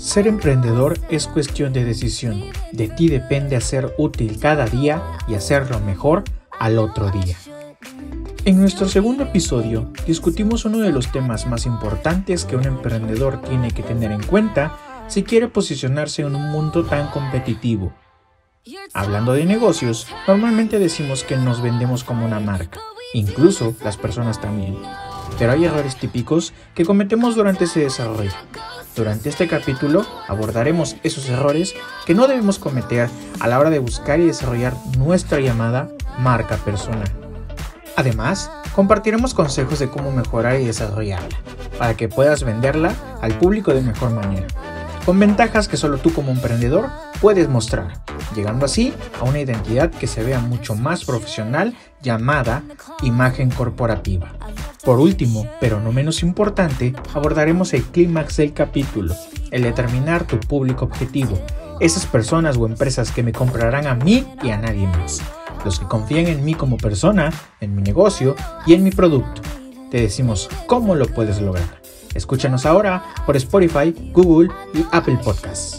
Ser emprendedor es cuestión de decisión. De ti depende hacer útil cada día y hacerlo mejor al otro día. En nuestro segundo episodio discutimos uno de los temas más importantes que un emprendedor tiene que tener en cuenta si quiere posicionarse en un mundo tan competitivo. Hablando de negocios, normalmente decimos que nos vendemos como una marca, incluso las personas también. Pero hay errores típicos que cometemos durante ese desarrollo. Durante este capítulo abordaremos esos errores que no debemos cometer a la hora de buscar y desarrollar nuestra llamada marca personal. Además, compartiremos consejos de cómo mejorar y desarrollarla, para que puedas venderla al público de mejor manera, con ventajas que solo tú como emprendedor puedes mostrar, llegando así a una identidad que se vea mucho más profesional llamada imagen corporativa. Por último, pero no menos importante, abordaremos el clímax del capítulo, el determinar tu público objetivo, esas personas o empresas que me comprarán a mí y a nadie más, los que confían en mí como persona, en mi negocio y en mi producto. Te decimos cómo lo puedes lograr. Escúchanos ahora por Spotify, Google y Apple Podcasts.